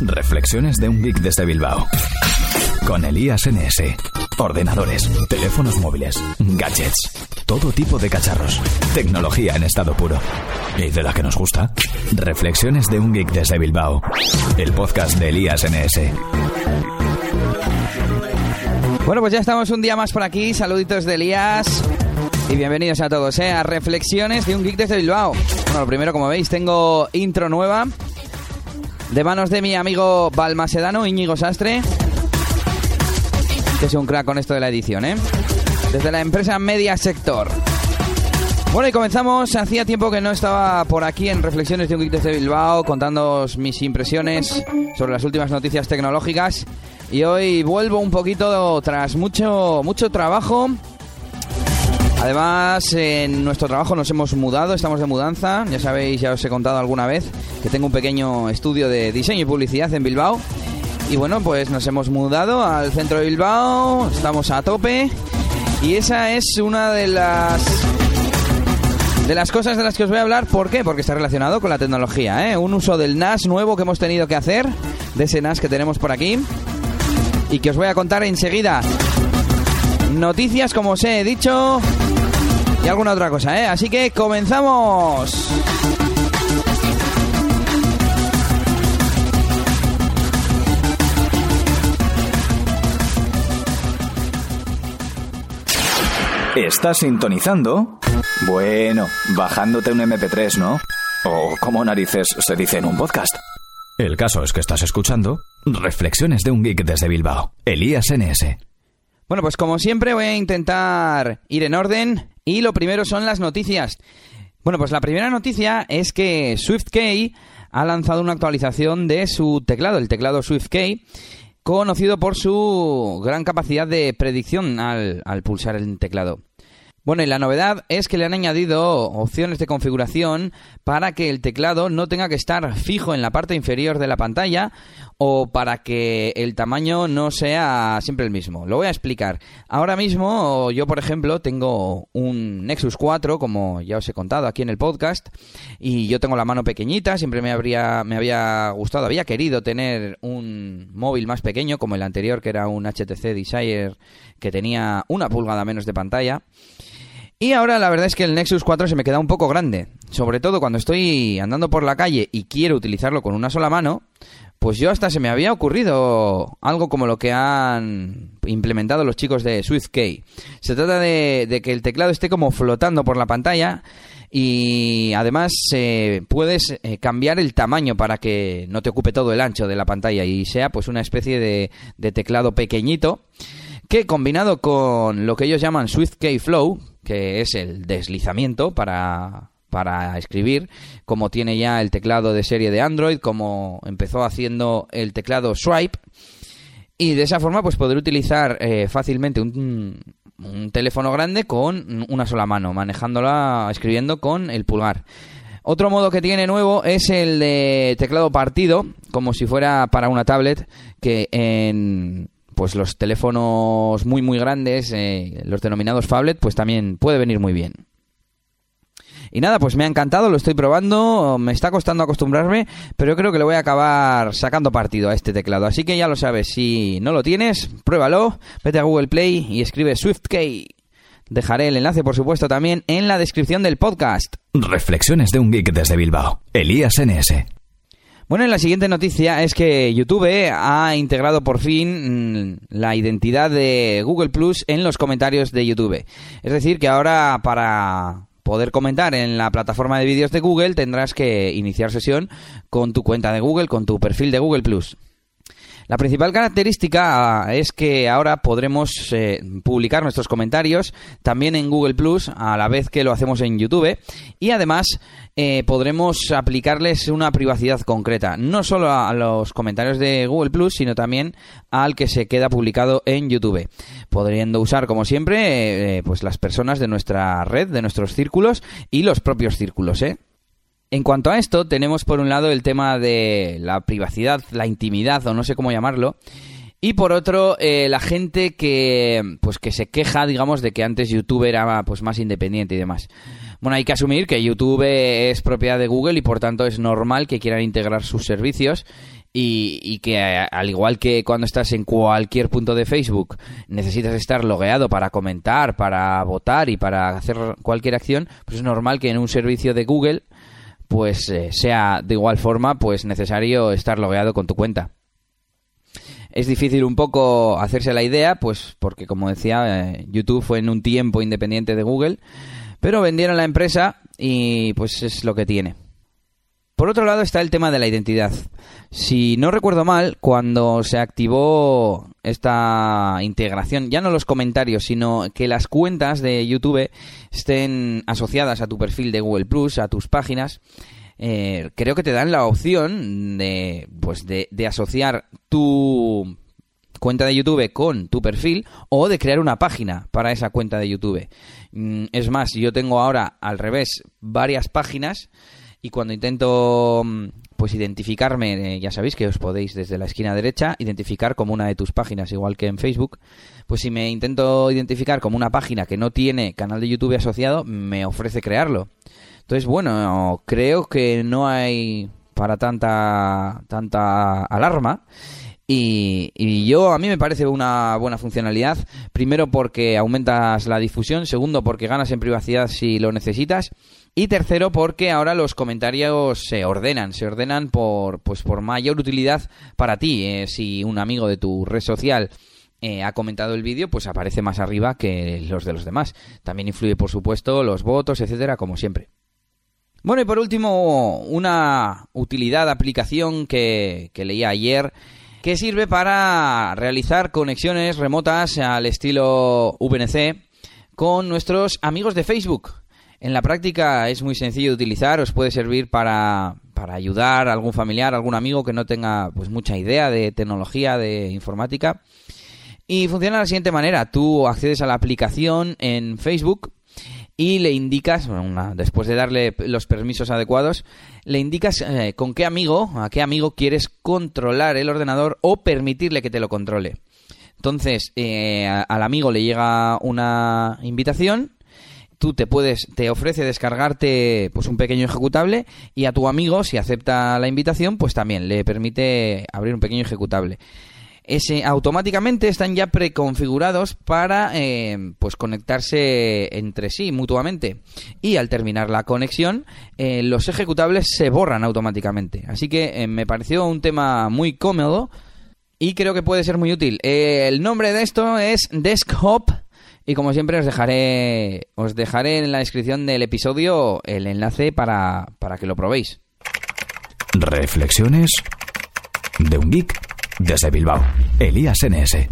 Reflexiones de un geek desde Bilbao. Con Elías NS. Ordenadores, teléfonos móviles, gadgets, todo tipo de cacharros. Tecnología en estado puro. ¿Y de la que nos gusta? Reflexiones de un geek desde Bilbao. El podcast de Elías NS. Bueno, pues ya estamos un día más por aquí. Saluditos de Elías. Y bienvenidos a todos, ¿eh? A Reflexiones de un geek desde Bilbao. Bueno, lo primero, como veis, tengo intro nueva. De manos de mi amigo Balmasedano, Íñigo Sastre. Que es un crack con esto de la edición, ¿eh? Desde la empresa Media Sector. Bueno, y comenzamos. Hacía tiempo que no estaba por aquí en Reflexiones de un Geek desde Bilbao contándoos mis impresiones sobre las últimas noticias tecnológicas. Y hoy vuelvo un poquito tras mucho, mucho trabajo. Además, en nuestro trabajo nos hemos mudado, estamos de mudanza. Ya sabéis, ya os he contado alguna vez que tengo un pequeño estudio de diseño y publicidad en Bilbao. Y bueno, pues nos hemos mudado al centro de Bilbao, estamos a tope. Y esa es una de las de las cosas de las que os voy a hablar, ¿por qué? Porque está relacionado con la tecnología, ¿eh? Un uso del NAS nuevo que hemos tenido que hacer, de ese NAS que tenemos por aquí, y que os voy a contar enseguida. Noticias, como os he dicho, y alguna otra cosa, ¿eh? Así que comenzamos. ¿Estás sintonizando? Bueno, bajándote un MP3, ¿no? O como narices se dice en un podcast. El caso es que estás escuchando Reflexiones de un geek desde Bilbao. Elías NS. Bueno, pues como siempre voy a intentar ir en orden y lo primero son las noticias. Bueno, pues la primera noticia es que SwiftKey ha lanzado una actualización de su teclado, el teclado SwiftKey, conocido por su gran capacidad de predicción al, al pulsar el teclado. Bueno, y la novedad es que le han añadido opciones de configuración para que el teclado no tenga que estar fijo en la parte inferior de la pantalla o para que el tamaño no sea siempre el mismo. Lo voy a explicar. Ahora mismo yo, por ejemplo, tengo un Nexus 4, como ya os he contado aquí en el podcast, y yo tengo la mano pequeñita, siempre me habría me había gustado, había querido tener un móvil más pequeño como el anterior que era un HTC Desire que tenía una pulgada menos de pantalla. Y ahora la verdad es que el Nexus 4 se me queda un poco grande. Sobre todo cuando estoy andando por la calle y quiero utilizarlo con una sola mano, pues yo hasta se me había ocurrido algo como lo que han implementado los chicos de SwiftKey. Se trata de, que el teclado esté como flotando por la pantalla y además eh, puedes eh, cambiar el tamaño para que no te ocupe todo el ancho de la pantalla y sea pues una especie de, de teclado pequeñito que combinado con lo que ellos llaman SwiftKey Flow, que es el deslizamiento para, para escribir, como tiene ya el teclado de serie de Android, como empezó haciendo el teclado Swipe, y de esa forma pues poder utilizar eh, fácilmente un, un teléfono grande con una sola mano, manejándola, escribiendo con el pulgar. Otro modo que tiene nuevo es el de teclado partido, como si fuera para una tablet, que en pues los teléfonos muy muy grandes, eh, los denominados phablet, pues también puede venir muy bien. Y nada, pues me ha encantado, lo estoy probando, me está costando acostumbrarme, pero yo creo que le voy a acabar sacando partido a este teclado. Así que ya lo sabes, si no lo tienes, pruébalo, vete a Google Play y escribe SwiftKey. Dejaré el enlace, por supuesto, también en la descripción del podcast. Reflexiones de un geek desde Bilbao. Elías NS. Bueno, la siguiente noticia es que YouTube ha integrado por fin mm, la identidad de Google Plus en los comentarios de YouTube. Es decir, que ahora para poder comentar en la plataforma de vídeos de Google tendrás que iniciar sesión con tu cuenta de Google, con tu perfil de Google Plus. La principal característica ah, es que ahora podremos eh, publicar nuestros comentarios también en Google Plus a la vez que lo hacemos en YouTube y además eh, podremos aplicarles una privacidad concreta, no solo a los comentarios de Google Plus, sino también al que se queda publicado en YouTube, podriendo usar como siempre eh, pues las personas de nuestra red, de nuestros círculos y los propios círculos, ¿eh? En cuanto a esto, tenemos por un lado el tema de la privacidad, la intimidad o no sé cómo llamarlo, y por otro eh, la gente que pues que se queja, digamos, de que antes YouTube era pues más independiente y demás. Bueno, hay que asumir que YouTube es propiedad de Google y por tanto es normal que quieran integrar sus servicios y, que al igual que cuando estás en cualquier punto de Facebook necesitas estar logueado para comentar, para votar y para hacer cualquier acción, pues es normal que en un servicio de Google pues eh, sea de igual forma pues necesario estar logueado con tu cuenta. Es difícil un poco hacerse la idea, pues porque como decía, eh, YouTube fue en un tiempo independiente de Google, pero vendieron la empresa y pues es lo que tiene. Por otro lado está el tema de la identidad. Si no recuerdo mal, cuando se activó esta integración, ya no los comentarios, sino que las cuentas de YouTube estén asociadas a tu perfil de Google Plus, a tus páginas, eh, creo que te dan la opción de, pues de, de asociar tu cuenta de YouTube con tu perfil o de crear una página para esa cuenta de YouTube. Mm, es más, yo tengo ahora al revés varias páginas y cuando intento mm, pues identificarme, eh, ya sabéis que os podéis desde la esquina derecha identificar como una de tus páginas, igual que en Facebook, pues si me intento identificar como una página que no tiene canal de YouTube asociado, me ofrece crearlo. Entonces, bueno, creo que no hay para tanta tanta alarma. Y, y, yo, a mí me parece una buena funcionalidad. Primero porque aumentas la difusión. Segundo porque ganas en privacidad si lo necesitas. Y tercero, porque ahora los comentarios se ordenan, se ordenan por, pues por mayor utilidad para ti. Eh, si un amigo de tu red social eh, ha comentado el vídeo, pues aparece más arriba que los de los demás. También influye, por supuesto, los votos, etcétera, como siempre. Bueno, y por último, una utilidad, aplicación que, que leía ayer, que sirve para realizar conexiones remotas al estilo VNC con nuestros amigos de Facebook. En la práctica es muy sencillo de utilizar, os puede servir para, para ayudar a algún familiar, algún amigo que no tenga pues mucha idea de tecnología, de informática. Y funciona de la siguiente manera, tú accedes a la aplicación en Facebook y le indicas, después de darle los permisos adecuados, le indicas eh, con qué amigo, a qué amigo quieres controlar el ordenador o permitirle que te lo controle. Entonces, eh, al amigo le llega una invitación tú te puedes, te ofrece descargarte pues un pequeño ejecutable y a tu amigo, si acepta la invitación, pues también le permite abrir un pequeño ejecutable. Ese, automáticamente están ya preconfigurados para eh, pues conectarse entre sí mutuamente. Y al terminar la conexión eh, los ejecutables se borran automáticamente. Así que eh, me pareció un tema muy cómodo y creo que puede ser muy útil. El nombre de esto es Desktop y como siempre os dejaré, os dejaré en la descripción del episodio el enlace para, para que lo probéis. Reflexiones de un geek desde Bilbao. Elías NS.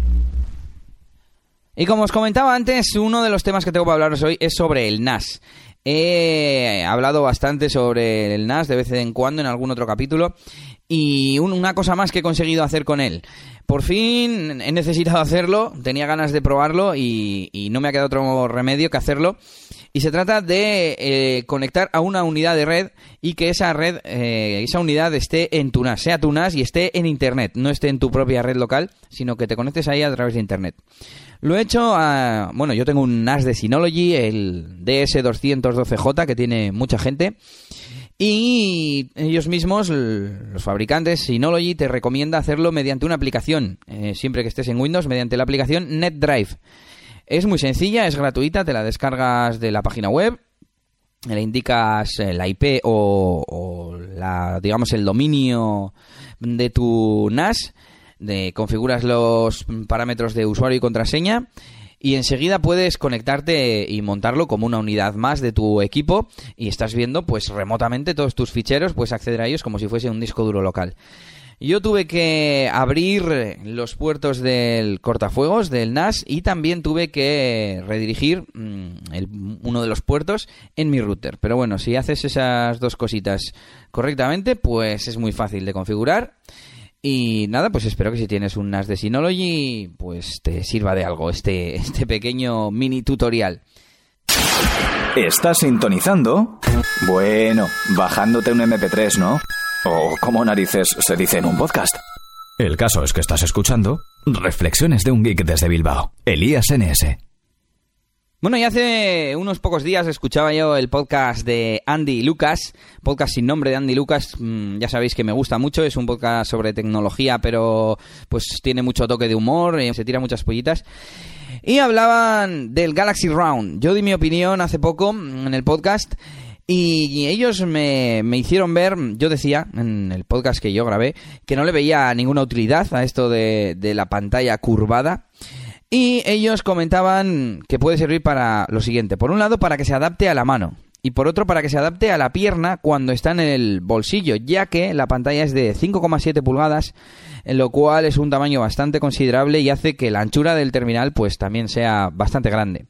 Y como os comentaba antes, uno de los temas que tengo para hablaros hoy es sobre el NAS. He hablado bastante sobre el NAS de vez en cuando en algún otro capítulo y una cosa más que he conseguido hacer con él. Por fin he necesitado hacerlo, tenía ganas de probarlo y, no me ha quedado otro remedio que hacerlo. Y se trata de eh, conectar a una unidad de red y que esa red, eh, esa unidad esté en tu NAS, sea tu NAS y esté en Internet, no esté en tu propia red local, sino que te conectes ahí a través de Internet. Lo he hecho, a, bueno, yo tengo un NAS de Synology, el DS212J, que tiene mucha gente. Y ellos mismos, los fabricantes, Synology, te recomienda hacerlo mediante una aplicación, eh, siempre que estés en Windows, mediante la aplicación NetDrive. Es muy sencilla, es gratuita, te la descargas de la página web, le indicas eh, la IP o, la, digamos el dominio de tu NAS, de, configuras los parámetros de usuario y contraseña y enseguida puedes conectarte y montarlo como una unidad más de tu equipo y estás viendo pues remotamente todos tus ficheros, puedes acceder a ellos como si fuese un disco duro local. Yo tuve que abrir los puertos del cortafuegos del NAS y también tuve que redirigir mm, uno de los puertos en mi router. Pero bueno, si haces esas dos cositas correctamente, pues es muy fácil de configurar y nada, pues espero que si tienes un NAS de Synology, pues te sirva de algo este, este pequeño mini tutorial. ¿Estás sintonizando? Bueno, bajándote un MP3, ¿no? O como narices se dice en un podcast. El caso es que estás escuchando Reflexiones de un Geek desde Bilbao. Elías NS. Bueno, y hace unos pocos días escuchaba yo el podcast de Andy Lucas, podcast sin nombre de Andy Lucas, mm, ya sabéis que me gusta mucho, es un podcast sobre tecnología, pero pues tiene mucho toque de humor, eh, se tira muchas pollitas. Y hablaban del Galaxy Round. Yo di mi opinión hace poco en el podcast y ellos me, hicieron ver, yo decía en el podcast que yo grabé, que no le veía ninguna utilidad a esto de, de la pantalla curvada. Y ellos comentaban que puede servir para lo siguiente. Por un lado, para que se adapte a la mano. Y por otro, para que se adapte a la pierna cuando está en el bolsillo, ya que la pantalla es de 5,7 pulgadas, lo cual es un tamaño bastante considerable y hace que la anchura del terminal pues también sea bastante grande.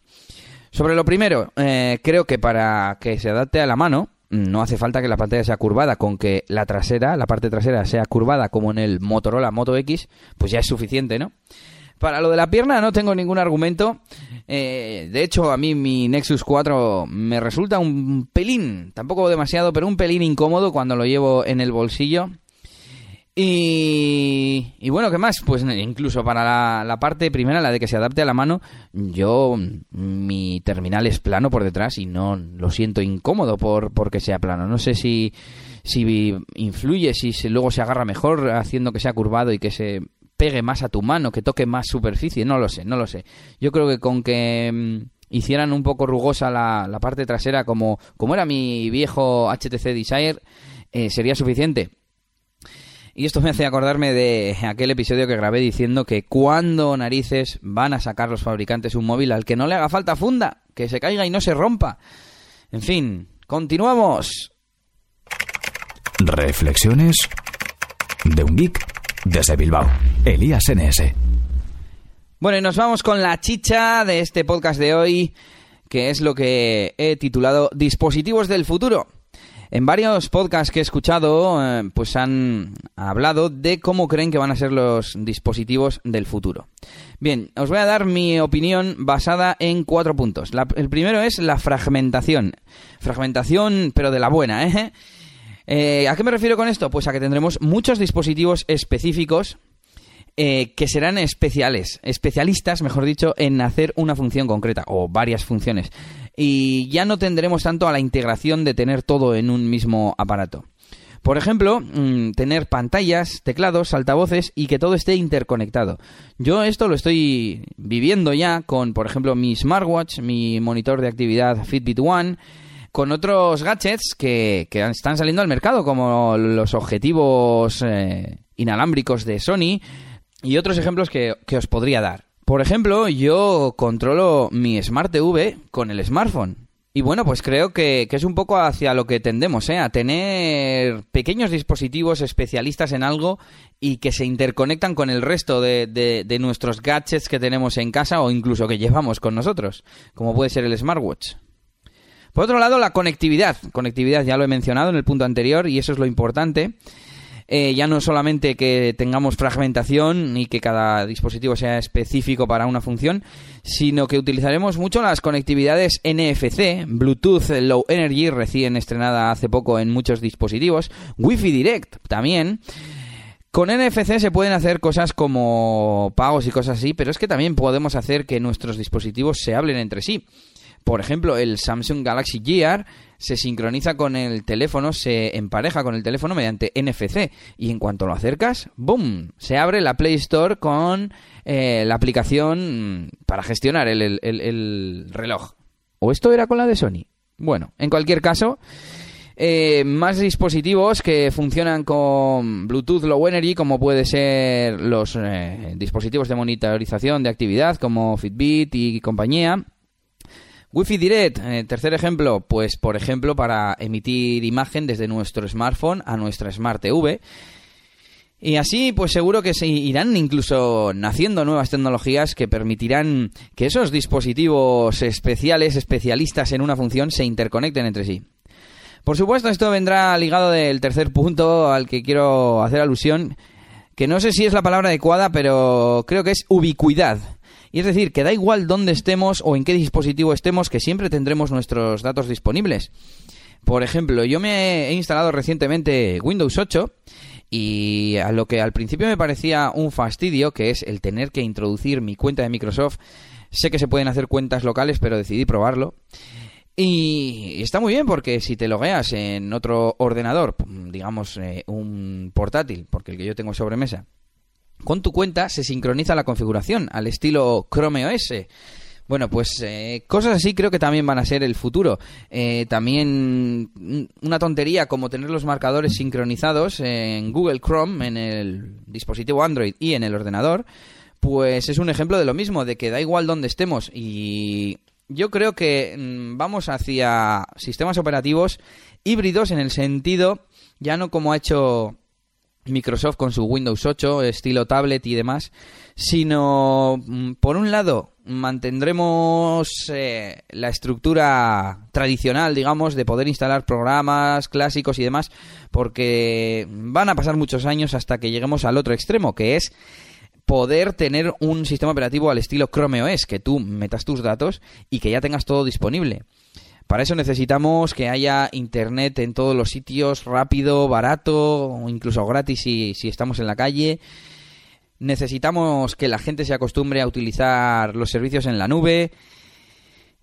Sobre lo primero, eh, creo que para que se adapte a la mano, no hace falta que la pantalla sea curvada, con que la trasera, la parte trasera sea curvada como en el Motorola Moto X, pues ya es suficiente, ¿no? Para lo de la pierna no tengo ningún argumento. Eh, de hecho, a mí mi Nexus 4 me resulta un pelín, tampoco demasiado, pero un pelín incómodo cuando lo llevo en el bolsillo. Y, bueno, ¿qué más? Pues incluso para la, parte primera, la de que se adapte a la mano, yo, mi terminal es plano por detrás y no lo siento incómodo por porque sea plano. No sé si, si influye, si luego se agarra mejor haciendo que sea curvado y que se pegue más a tu mano, que toque más superficie, no lo sé, no lo sé. Yo creo que con que mm, hicieran un poco rugosa la, la, parte trasera como, como era mi viejo HTC Desire, eh, sería suficiente. Y esto me hace acordarme de aquel episodio que grabé diciendo que cuando narices van a sacar los fabricantes un móvil al que no le haga falta funda, que se caiga y no se rompa. En fin, continuamos. Reflexiones de un geek desde Bilbao, Elías NS. Bueno, y nos vamos con la chicha de este podcast de hoy, que es lo que he titulado Dispositivos del futuro. En varios podcasts que he escuchado, eh, pues han hablado de cómo creen que van a ser los dispositivos del futuro. Bien, os voy a dar mi opinión basada en cuatro puntos. el primero es la fragmentación. Fragmentación, pero de la buena, ¿eh? Eh, ¿A qué me refiero con esto? Pues a que tendremos muchos dispositivos específicos eh, que serán especiales, especialistas, mejor dicho, en hacer una función concreta o varias funciones. Y ya no tendremos tanto a la integración de tener todo en un mismo aparato. Por ejemplo, mm, tener pantallas, teclados, altavoces y que todo esté interconectado. Yo esto lo estoy viviendo ya con, por ejemplo, mi smartwatch, mi monitor de actividad Fitbit One con otros gadgets que, están saliendo al mercado, como los objetivos eh, inalámbricos de Sony y otros ejemplos que, os podría dar. Por ejemplo, yo controlo mi Smart TV con el smartphone. Y bueno, pues creo que, es un poco hacia lo que tendemos, ¿eh? A tener pequeños dispositivos especialistas en algo y que se interconectan con el resto de, de, nuestros gadgets que tenemos en casa o incluso que llevamos con nosotros, como puede ser el smartwatch. Por otro lado, la conectividad. Conectividad ya lo he mencionado en el punto anterior y eso es lo importante. Eh, ya no solamente que tengamos fragmentación y que cada dispositivo sea específico para una función, sino que utilizaremos mucho las conectividades NFC, Bluetooth Low Energy, recién estrenada hace poco en muchos dispositivos, Wi-Fi Direct también. Con NFC se pueden hacer cosas como pagos y cosas así, pero es que también podemos hacer que nuestros dispositivos se hablen entre sí. Por ejemplo, el Samsung Galaxy Gear se sincroniza con el teléfono, se empareja con el teléfono mediante NFC y en cuanto lo acercas, ¡boom! Se abre la Play Store con eh, la aplicación para gestionar el, reloj. ¿O esto era con la de Sony? Bueno, en cualquier caso, eh, más dispositivos que funcionan con Bluetooth Low Energy, como puede ser los eh, dispositivos de monitorización de actividad como Fitbit y compañía Wi-Fi Direct, eh, tercer ejemplo, pues por ejemplo para emitir imagen desde nuestro smartphone a nuestra Smart TV. Y así, pues seguro que se irán incluso naciendo nuevas tecnologías que permitirán que esos dispositivos especiales, especialistas en una función, se interconecten entre sí. Por supuesto, esto vendrá ligado del tercer punto al que quiero hacer alusión, que no sé si es la palabra adecuada, pero creo que es ubicuidad. Y es decir, que da igual dónde estemos o en qué dispositivo estemos, que siempre tendremos nuestros datos disponibles. Por ejemplo, yo me he instalado recientemente Windows 8 y a lo que al principio me parecía un fastidio, que es el tener que introducir mi cuenta de Microsoft, Sé que se pueden hacer cuentas locales, pero decidí probarlo. Y está muy bien porque si te logueas en otro ordenador, digamos eh, un portátil, porque el que yo tengo sobre mesa, con tu cuenta se sincroniza la configuración al estilo Chrome OS. Bueno, pues eh, cosas así creo que también van a ser el futuro. Eh, también una tontería como tener los marcadores sincronizados en Google Chrome, en el dispositivo Android y en el ordenador, pues es un ejemplo de lo mismo, de que da igual donde estemos y yo creo que mm, vamos hacia sistemas operativos híbridos en el sentido, ya no como ha hecho Microsoft con su Windows 8, estilo tablet y demás, sino, mm, por un lado, mantendremos eh, la estructura tradicional, digamos, de poder instalar programas clásicos y demás, porque van a pasar muchos años hasta que lleguemos al otro extremo, que es poder tener un sistema operativo al estilo Chrome OS, que tú metas tus datos y que ya tengas todo disponible. Para eso necesitamos que haya internet en todos los sitios, rápido, barato, o incluso gratis si, si estamos en la calle. Necesitamos que la gente se acostumbre a utilizar los servicios en la nube.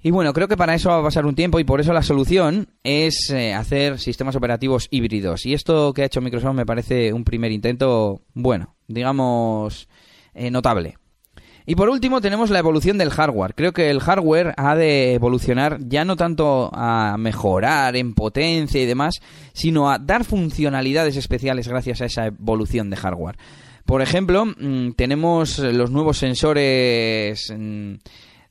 Y bueno, creo que para eso va a pasar un tiempo y por eso la solución es eh, hacer sistemas operativos híbridos. Y esto que ha hecho Microsoft me parece un primer intento, bueno, digamos, eh, notable. Y por último tenemos la evolución del hardware. Creo que el hardware ha de evolucionar ya no tanto a mejorar en potencia y demás, sino a dar funcionalidades especiales gracias a esa evolución de hardware. Por ejemplo, mm, tenemos los nuevos sensores mm,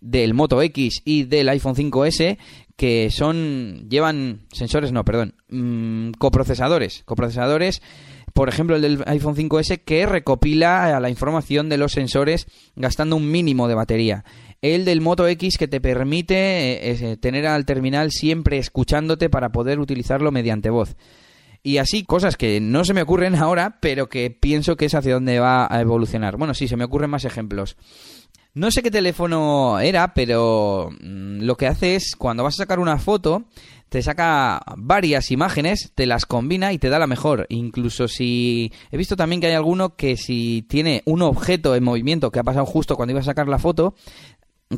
del Moto X y del iPhone 5S que son llevan sensores, no, perdón, mm, coprocesadores, coprocesadores por ejemplo el del iPhone 5S, que recopila la información de los sensores gastando un mínimo de batería. El del Moto X que te permite eh, eh, tener al terminal siempre escuchándote para poder utilizarlo mediante voz. Y así cosas que no se me ocurren ahora, pero que pienso que es hacia donde va a evolucionar. Bueno, sí, se me ocurren más ejemplos. No sé qué teléfono era, pero mm, lo que hace es cuando vas a sacar una foto, te saca varias imágenes, te las combina y te da la mejor. Incluso si... He visto también que hay alguno que si tiene un objeto en movimiento que ha pasado justo cuando iba a sacar la foto,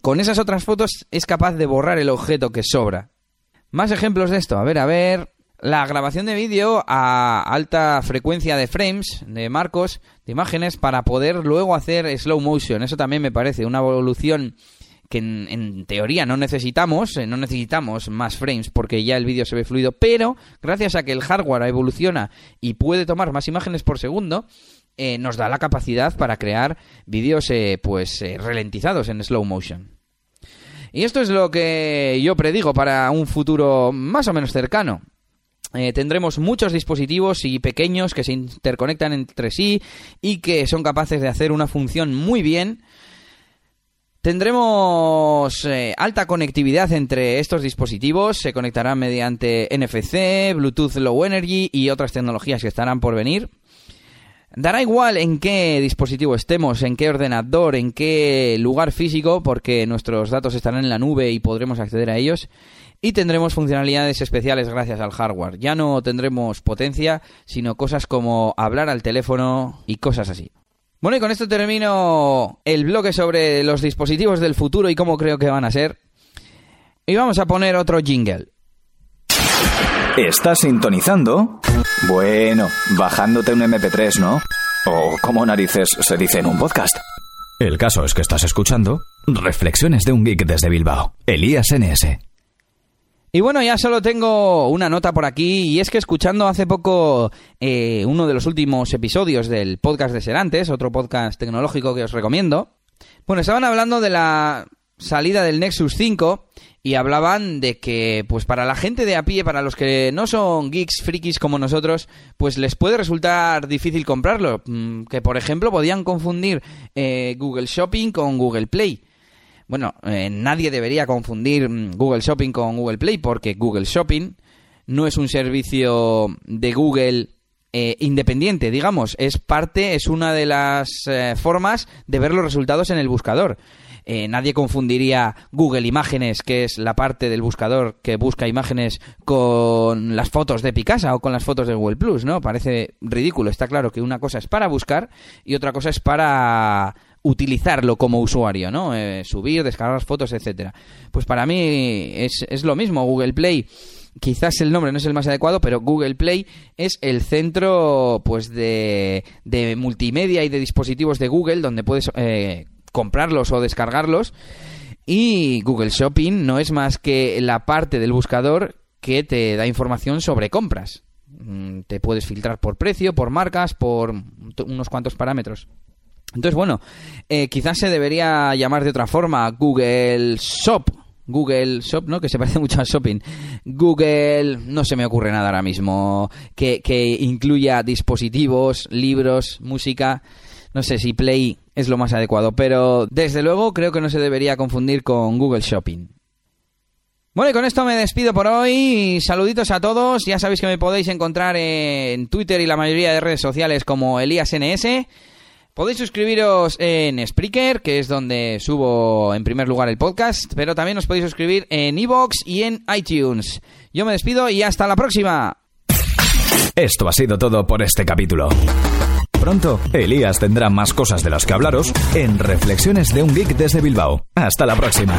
con esas otras fotos es capaz de borrar el objeto que sobra. Más ejemplos de esto. A ver, a ver. La grabación de vídeo a alta frecuencia de frames, de marcos, de imágenes, para poder luego hacer slow motion. Eso también me parece una evolución que en, teoría no necesitamos, eh, no necesitamos más frames porque ya el vídeo se ve fluido, pero gracias a que el hardware evoluciona y puede tomar más imágenes por segundo, eh, nos da la capacidad para crear vídeos eh, pues ralentizados en slow motion. Y esto es lo que yo predigo para un futuro más o menos cercano. tendremos muchos dispositivos y pequeños que se interconectan entre sí y que son capaces de hacer una función muy bien Tendremos eh, alta conectividad entre estos dispositivos, se conectarán mediante NFC, Bluetooth Low Energy y otras tecnologías que estarán por venir. Dará igual en qué dispositivo estemos, en qué ordenador, en qué lugar físico, porque nuestros datos estarán en la nube y podremos acceder a ellos. Y tendremos funcionalidades especiales gracias al hardware. Ya no tendremos potencia, sino cosas como hablar al teléfono y cosas así. Bueno, y con esto termino el bloque sobre los dispositivos del futuro y cómo creo que van a ser. Y vamos a poner otro jingle. ¿Estás sintonizando? Bueno, bajándote un MP3, ¿no? O como narices se dice en un podcast. El caso es que estás escuchando Reflexiones de un geek desde Bilbao. Elías NS. Y bueno, ya solo tengo una nota por aquí y es que escuchando hace poco eh, uno de los últimos episodios del podcast de Serantes, otro podcast tecnológico que os recomiendo, bueno, estaban hablando de la salida del Nexus 5 y hablaban de que pues para la gente de a pie, para los que no son geeks, frikis como nosotros, pues les puede resultar difícil comprarlo, mm, que por ejemplo podían confundir eh, Google Shopping con Google Play. Bueno, eh, nadie debería confundir mm, Google Shopping con Google Play porque Google Shopping no es un servicio de Google eh, independiente, digamos, es parte, es una de las eh, formas de ver los resultados en el buscador. nadie confundiría Google Imágenes, que es la parte del buscador que busca imágenes, con las fotos de Picasa o con las fotos de Google Plus, ¿no? Parece ridículo. Está claro que una cosa es para buscar y otra cosa es para utilizarlo como usuario, ¿no? Eh, subir, descargar fotos, etcétera. Pues para mí es, es lo mismo. Google Play quizás el nombre no es el más adecuado, pero Google Play es el centro pues de, de multimedia y de dispositivos de Google donde puedes eh, comprarlos o descargarlos. Y Google Shopping no es más que la parte del buscador que te da información sobre compras. Mm, te puedes filtrar por precio, por marcas, por unos cuantos parámetros. Entonces, bueno, eh, quizás se debería llamar de otra forma Google Shop. Google Shop, ¿no? Que se parece mucho a shopping. Google, no se me ocurre nada ahora mismo. Que, que incluya dispositivos, libros, música. No sé si Play es lo más adecuado, pero desde luego creo que no se debería confundir con Google Shopping. Bueno, y con esto me despido por hoy. Saluditos a todos. Ya sabéis que me podéis encontrar en Twitter y la mayoría de redes sociales como ElíasNS. Podéis suscribiros en Spreaker, que es donde subo en primer lugar el podcast, pero también os podéis suscribir en Evox y en iTunes. Yo me despido y hasta la próxima. Esto ha sido todo por este capítulo. Pronto, Elías tendrá más cosas de las que hablaros en Reflexiones de un Geek desde Bilbao. Hasta la próxima.